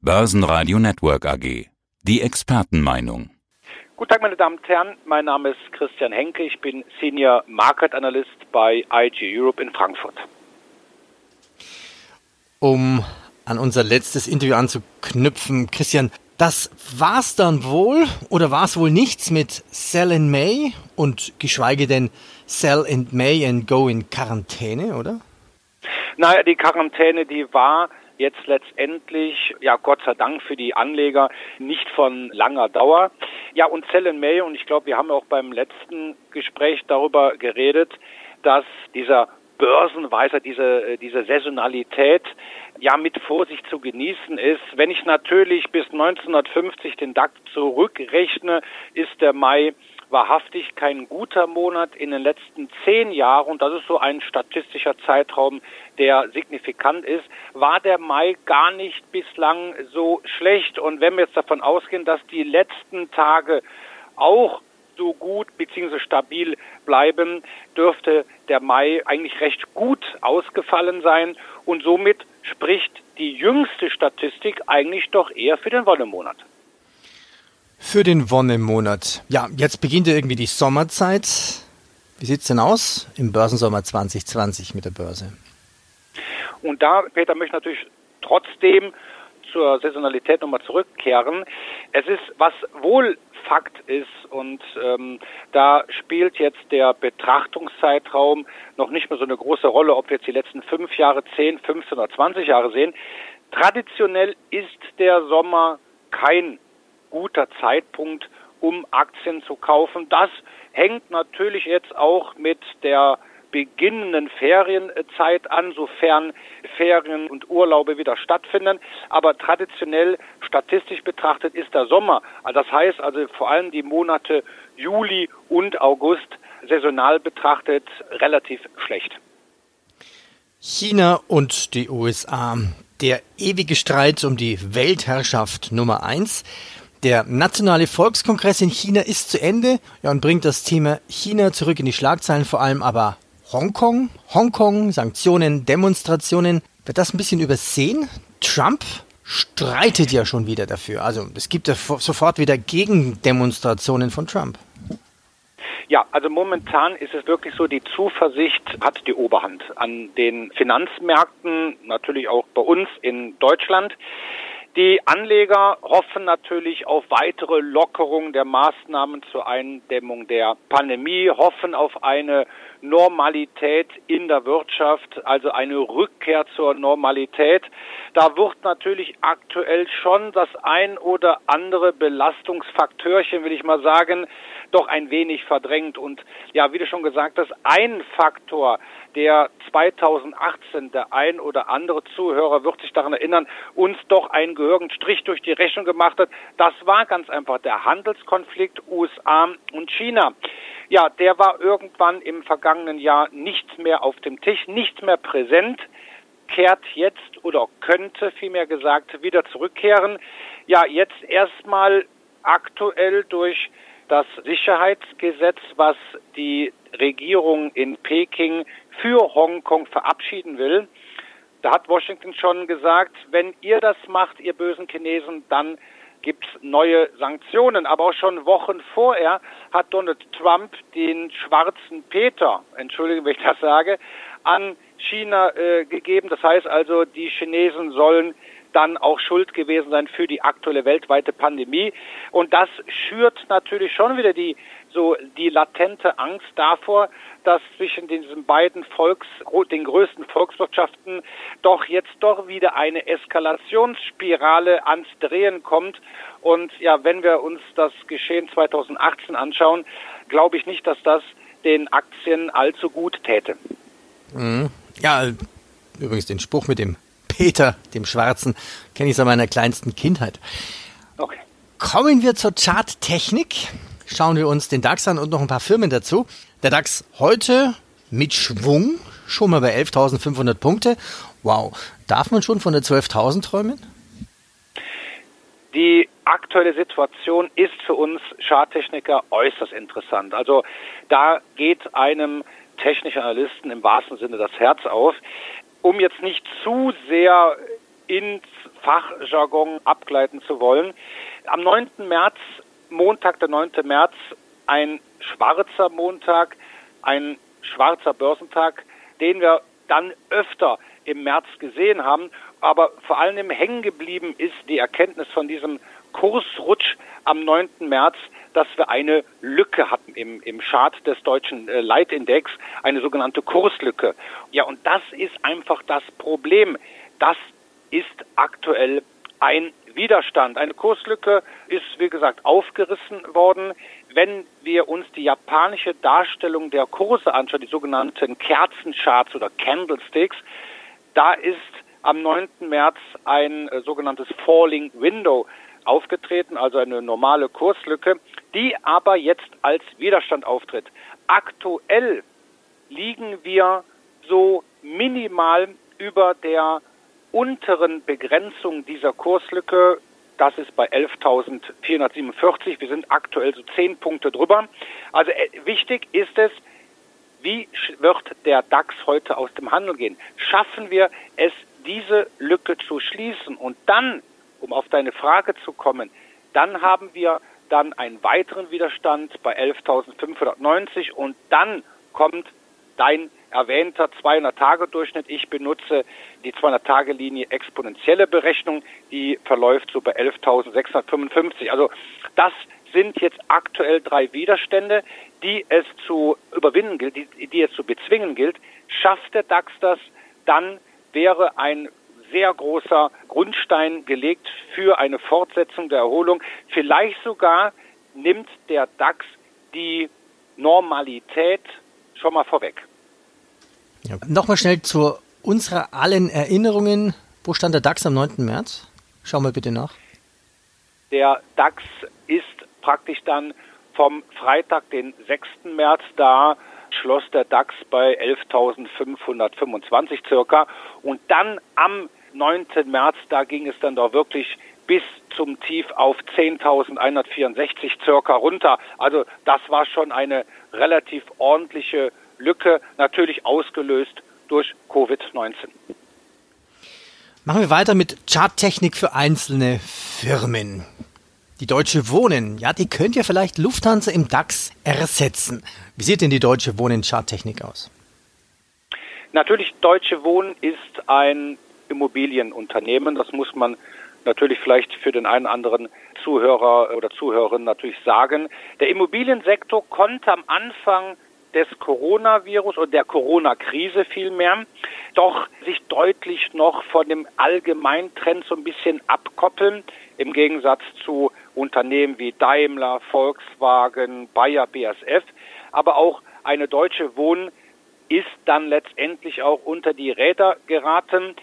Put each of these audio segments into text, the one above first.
Börsenradio Network AG. Die Expertenmeinung. Guten Tag, meine Damen und Herren. Mein Name ist Christian Henke. Ich bin Senior Market Analyst bei IG Europe in Frankfurt. Um an unser letztes Interview anzuknüpfen, Christian, das war's dann wohl oder war es wohl nichts mit Sell in May und geschweige denn Sell in May and Go in Quarantäne, oder? Naja, die Quarantäne, die war jetzt letztendlich, ja Gott sei Dank für die Anleger nicht von langer Dauer. Ja, und Sell in May, und ich glaube, wir haben auch beim letzten Gespräch darüber geredet, dass dieser Börsenweiser, diese, äh, diese Saisonalität ja mit Vorsicht zu genießen ist. Wenn ich natürlich bis 1950 den DAX zurückrechne, ist der Mai wahrhaftig kein guter Monat in den letzten zehn Jahren, und das ist so ein statistischer Zeitraum, der signifikant ist, war der Mai gar nicht bislang so schlecht. Und wenn wir jetzt davon ausgehen, dass die letzten Tage auch so gut bzw. stabil bleiben, dürfte der Mai eigentlich recht gut ausgefallen sein und somit spricht die jüngste Statistik eigentlich doch eher für den Wonnemonat. Für den Wonnemonat. Ja, jetzt beginnt ja irgendwie die Sommerzeit. Wie sieht es denn aus im Börsensommer 2020 mit der Börse? Und da, Peter, möchte ich natürlich trotzdem zur Saisonalität nochmal zurückkehren. Es ist, was wohl Fakt ist und ähm, da spielt jetzt der Betrachtungszeitraum noch nicht mehr so eine große Rolle, ob wir jetzt die letzten fünf Jahre, zehn, 15 oder 20 Jahre sehen. Traditionell ist der Sommer kein guter Zeitpunkt, um Aktien zu kaufen. Das hängt natürlich jetzt auch mit der beginnenden Ferienzeit an, sofern Ferien und Urlaube wieder stattfinden. Aber traditionell, statistisch betrachtet, ist der Sommer, das heißt also vor allem die Monate Juli und August, saisonal betrachtet, relativ schlecht. China und die USA. Der ewige Streit um die Weltherrschaft Nummer eins. Der Nationale Volkskongress in China ist zu Ende ja, und bringt das Thema China zurück in die Schlagzeilen, vor allem aber Hongkong. Hongkong, Sanktionen, Demonstrationen. Wird das ein bisschen übersehen? Trump streitet ja schon wieder dafür. Also es gibt ja sofort wieder Gegendemonstrationen von Trump. Ja, also momentan ist es wirklich so, die Zuversicht hat die Oberhand an den Finanzmärkten, natürlich auch bei uns in Deutschland. Die Anleger hoffen natürlich auf weitere Lockerung der Maßnahmen zur Eindämmung der Pandemie, hoffen auf eine Normalität in der Wirtschaft, also eine Rückkehr zur Normalität. Da wird natürlich aktuell schon das ein oder andere Belastungsfaktörchen, will ich mal sagen, doch ein wenig verdrängt. Und ja, wie du schon gesagt hast, ein Faktor, der 2018 der ein oder andere Zuhörer wird sich daran erinnern, uns doch einen gehörigen Strich durch die Rechnung gemacht hat. Das war ganz einfach der Handelskonflikt USA und China. Ja, der war irgendwann im vergangenen Jahr nicht mehr auf dem Tisch, nicht mehr präsent, kehrt jetzt oder könnte vielmehr gesagt wieder zurückkehren. Ja, jetzt erstmal aktuell durch das Sicherheitsgesetz, was die Regierung in Peking für Hongkong verabschieden will. Da hat Washington schon gesagt, wenn ihr das macht, ihr bösen Chinesen, dann gibt es neue Sanktionen. Aber auch schon Wochen vorher hat Donald Trump den schwarzen Peter, entschuldige, wenn ich das sage, an China äh, gegeben. Das heißt also, die Chinesen sollen dann auch schuld gewesen sein für die aktuelle weltweite Pandemie. Und das schürt natürlich schon wieder die so die latente Angst davor, dass zwischen diesen beiden Volks, den größten Volkswirtschaften doch jetzt doch wieder eine Eskalationsspirale ans Drehen kommt. Und ja, wenn wir uns das Geschehen 2018 anschauen, glaube ich nicht, dass das den Aktien allzu gut täte. Mhm. Ja, übrigens den Spruch mit dem Peter, dem Schwarzen, kenne ich seit meiner kleinsten Kindheit. Okay. Kommen wir zur Charttechnik. Schauen wir uns den DAX an und noch ein paar Firmen dazu. Der DAX heute mit Schwung, schon mal bei 11.500 Punkte. Wow, darf man schon von der 12.000 träumen? Die aktuelle Situation ist für uns Charttechniker äußerst interessant. Also da geht einem technischen Analysten im wahrsten Sinne das Herz auf um jetzt nicht zu sehr ins Fachjargon abgleiten zu wollen. Am 9. März, Montag, der 9. März, ein schwarzer Montag, ein schwarzer Börsentag, den wir dann öfter im März gesehen haben. Aber vor allem hängen geblieben ist die Erkenntnis von diesem Kursrutsch am 9. März, dass wir eine Lücke hatten im, im Chart des deutschen äh, Leitindex, eine sogenannte Kurslücke. Ja, und das ist einfach das Problem. Das ist aktuell ein Widerstand. Eine Kurslücke ist, wie gesagt, aufgerissen worden. Wenn wir uns die japanische Darstellung der Kurse anschauen, die sogenannten Kerzencharts oder Candlesticks, da ist am 9. März ein äh, sogenanntes Falling Window aufgetreten, also eine normale Kurslücke, die aber jetzt als Widerstand auftritt. Aktuell liegen wir so minimal über der unteren Begrenzung dieser Kurslücke. Das ist bei 11.447. Wir sind aktuell so zehn Punkte drüber. Also äh, wichtig ist es, wie wird der DAX heute aus dem Handel gehen? Schaffen wir es, diese Lücke zu schließen? Und dann, um auf deine Frage zu kommen, dann haben wir dann einen weiteren Widerstand bei 11.590 und dann kommt dein erwähnter 200-Tage-Durchschnitt. Ich benutze die 200-Tage-Linie exponentielle Berechnung, die verläuft so bei 11.655. Also das sind jetzt aktuell drei Widerstände, die es zu überwinden gilt, die, die es zu bezwingen gilt. Schafft der DAX das, dann wäre ein sehr großer Grundstein gelegt für eine Fortsetzung der Erholung. Vielleicht sogar nimmt der DAX die Normalität schon mal vorweg. Ja. Nochmal schnell zu unserer allen Erinnerungen. Wo stand der DAX am 9. März? Schauen wir bitte nach. Der DAX ist praktisch dann vom Freitag, den 6. März, da schloss der DAX bei 11.525 circa. Und dann am 9. März, da ging es dann doch wirklich bis zum Tief auf 10.164 circa runter. Also das war schon eine relativ ordentliche Lücke, natürlich ausgelöst durch Covid-19. Machen wir weiter mit Charttechnik für einzelne Firmen. Die Deutsche Wohnen, ja, die könnte ja vielleicht Lufthansa im DAX ersetzen. Wie sieht denn die Deutsche Wohnen Charttechnik aus? Natürlich, Deutsche Wohnen ist ein Immobilienunternehmen. Das muss man natürlich vielleicht für den einen oder anderen Zuhörer oder Zuhörerin natürlich sagen. Der Immobiliensektor konnte am Anfang des Coronavirus und der Corona-Krise vielmehr doch sich deutlich noch von dem Allgemeintrend so ein bisschen abkoppeln, im Gegensatz zu Unternehmen wie Daimler, Volkswagen, Bayer, BASF, aber auch eine deutsche Wohnen ist dann letztendlich auch unter die Räder geraten.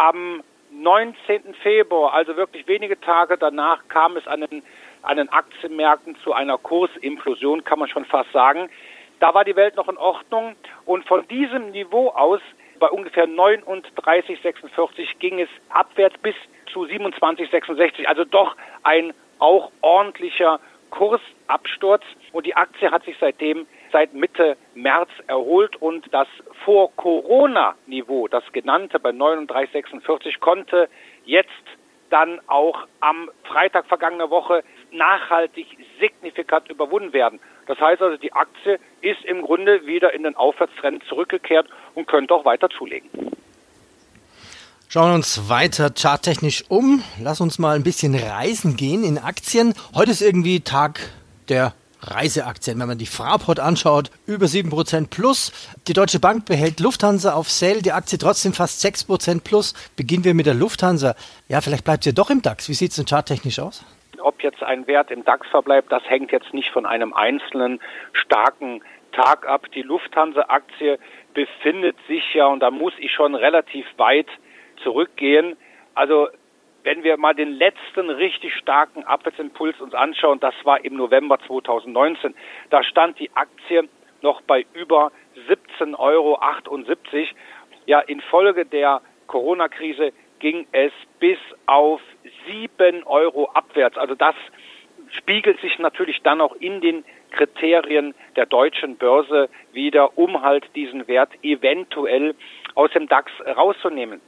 Am 19. Februar, also wirklich wenige Tage danach, kam es an den, an den Aktienmärkten zu einer Kursimplosion, kann man schon fast sagen. Da war die Welt noch in Ordnung und von diesem Niveau aus bei ungefähr 39,46 ging es abwärts bis zu 27,66. Also doch ein auch ordentlicher Kursabsturz und die Aktie hat sich seitdem seit Mitte März erholt und das vor Corona-Niveau, das genannte bei 39,46, konnte jetzt dann auch am Freitag vergangener Woche nachhaltig signifikant überwunden werden. Das heißt also, die Aktie ist im Grunde wieder in den Aufwärtstrend zurückgekehrt und könnte auch weiter zulegen. Schauen wir uns weiter charttechnisch um. Lass uns mal ein bisschen reisen gehen in Aktien. Heute ist irgendwie Tag der Reiseaktien. Wenn man die Fraport anschaut, über 7% plus. Die Deutsche Bank behält Lufthansa auf Sale, die Aktie trotzdem fast 6% plus. Beginnen wir mit der Lufthansa. Ja, vielleicht bleibt sie doch im DAX. Wie sieht es denn charttechnisch aus? Ob jetzt ein Wert im DAX verbleibt, das hängt jetzt nicht von einem einzelnen starken Tag ab. Die Lufthansa-Aktie befindet sich ja, und da muss ich schon relativ weit zurückgehen. Also wenn wir mal den letzten richtig starken Abwärtsimpuls uns anschauen, das war im November 2019. Da stand die Aktie noch bei über 17,78 Euro. Ja, infolge der Corona-Krise ging es bis auf 7 Euro abwärts. Also das spiegelt sich natürlich dann auch in den Kriterien der deutschen Börse wieder, um halt diesen Wert eventuell aus dem DAX rauszunehmen.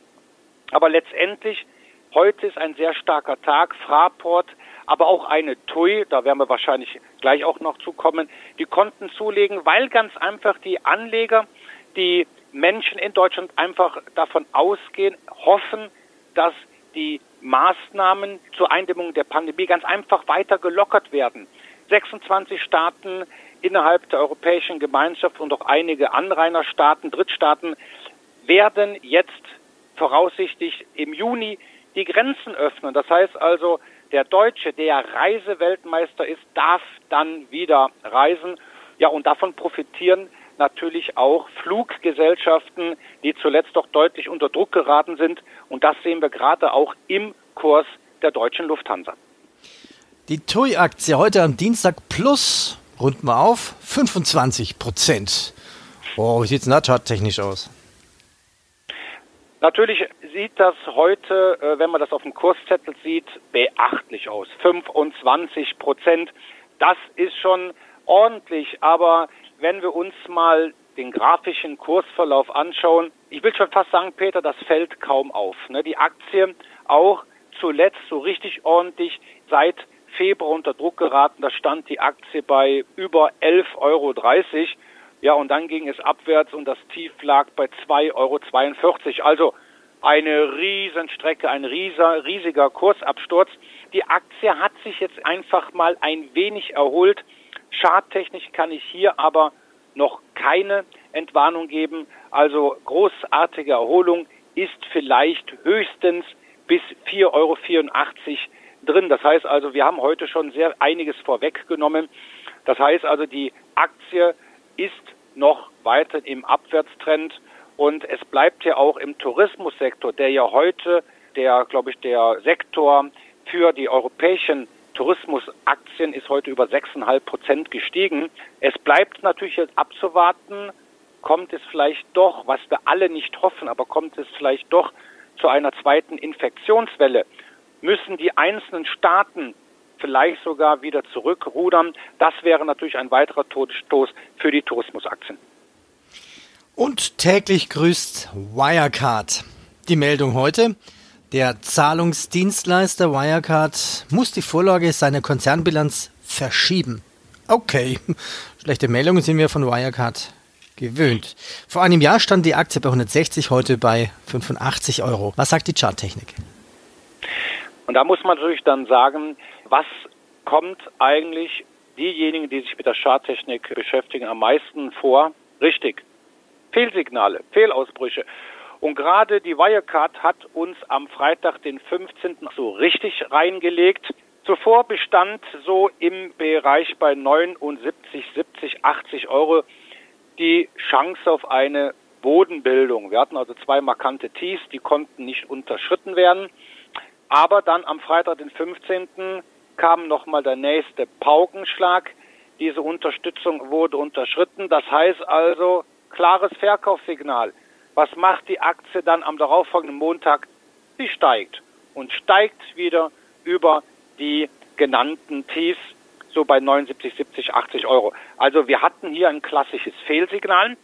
Aber letztendlich Heute ist ein sehr starker Tag. Fraport, aber auch eine TUI, da werden wir wahrscheinlich gleich auch noch zukommen, die konnten zulegen, weil ganz einfach die Anleger, die Menschen in Deutschland einfach davon ausgehen, hoffen, dass die Maßnahmen zur Eindämmung der Pandemie ganz einfach weiter gelockert werden. 26 Staaten innerhalb der Europäischen Gemeinschaft und auch einige Anrainerstaaten, Drittstaaten werden jetzt voraussichtlich im Juni die Grenzen öffnen. Das heißt also, der Deutsche, der Reiseweltmeister ist, darf dann wieder reisen. Ja, und davon profitieren natürlich auch Fluggesellschaften, die zuletzt doch deutlich unter Druck geraten sind. Und das sehen wir gerade auch im Kurs der deutschen Lufthansa. Die TUI-Aktie heute am Dienstag plus, runden wir auf, 25 Prozent. Oh, wie sieht es da charttechnisch aus? Natürlich sieht das heute, äh, wenn man das auf dem Kurszettel sieht, beachtlich aus. 25 Prozent. Das ist schon ordentlich, aber wenn wir uns mal den grafischen Kursverlauf anschauen, ich will schon fast sagen, Peter, das fällt kaum auf. Ne? Die Aktie auch zuletzt so richtig ordentlich seit Februar unter Druck geraten. Da stand die Aktie bei über 11,30 Euro. Ja, und dann ging es abwärts und das Tief lag bei 2,42 Euro. Also eine Riesenstrecke, ein rieser, riesiger Kursabsturz. Die Aktie hat sich jetzt einfach mal ein wenig erholt. Charttechnisch kann ich hier aber noch keine Entwarnung geben. Also großartige Erholung ist vielleicht höchstens bis 4,84 Euro drin. Das heißt also, wir haben heute schon sehr einiges vorweggenommen. Das heißt also, die Aktie ist noch weiter im Abwärtstrend und es bleibt ja auch im Tourismussektor, der ja heute der, glaube ich, der Sektor für die europäischen Tourismusaktien ist heute über 6,5 Prozent gestiegen. Es bleibt natürlich jetzt abzuwarten, kommt es vielleicht doch, was wir alle nicht hoffen, aber kommt es vielleicht doch zu einer zweiten Infektionswelle? Müssen die einzelnen Staaten vielleicht sogar wieder zurückrudern. Das wäre natürlich ein weiterer Todesstoß für die Tourismusaktien. Und täglich grüßt Wirecard. Die Meldung heute. Der Zahlungsdienstleister Wirecard muss die Vorlage seiner Konzernbilanz verschieben. Okay, schlechte Meldungen sind wir von Wirecard gewöhnt. Vor einem Jahr stand die Aktie bei 160, heute bei 85 Euro. Was sagt die Charttechnik? Und da muss man natürlich dann sagen, was kommt eigentlich diejenigen, die sich mit der Charttechnik beschäftigen, am meisten vor? Richtig. Fehlsignale, Fehlausbrüche. Und gerade die Wirecard hat uns am Freitag, den 15. so richtig reingelegt. Zuvor bestand so im Bereich bei 79, 70, 80 Euro die Chance auf eine Bodenbildung. Wir hatten also zwei markante Tiefs, die konnten nicht unterschritten werden. Aber dann am Freitag, den 15 kam nochmal der nächste Paukenschlag. Diese Unterstützung wurde unterschritten. Das heißt also, klares Verkaufssignal. Was macht die Aktie dann am darauffolgenden Montag? Sie steigt und steigt wieder über die genannten Tiefs, so bei 79, 70, 80 Euro. Also wir hatten hier ein klassisches Fehlsignal.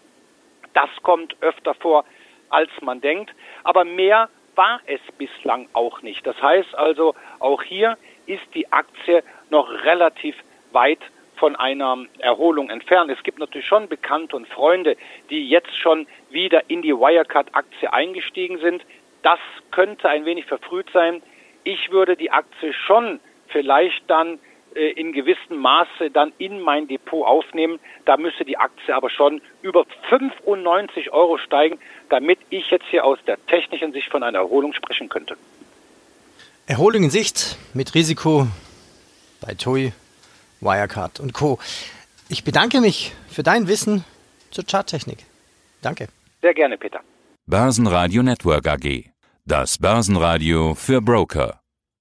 Das kommt öfter vor, als man denkt. Aber mehr war es bislang auch nicht. Das heißt also, auch hier ist die Aktie noch relativ weit von einer Erholung entfernt. Es gibt natürlich schon Bekannte und Freunde, die jetzt schon wieder in die Wirecard-Aktie eingestiegen sind. Das könnte ein wenig verfrüht sein. Ich würde die Aktie schon vielleicht dann äh, in gewissem Maße dann in mein Depot aufnehmen. Da müsste die Aktie aber schon über 95 Euro steigen, damit ich jetzt hier aus der technischen Sicht von einer Erholung sprechen könnte. Erholung in Sicht mit Risiko bei TUI, Wirecard und Co. Ich bedanke mich für dein Wissen zur Charttechnik. Danke. Sehr gerne, Peter. Börsenradio Network AG. Das Börsenradio für Broker.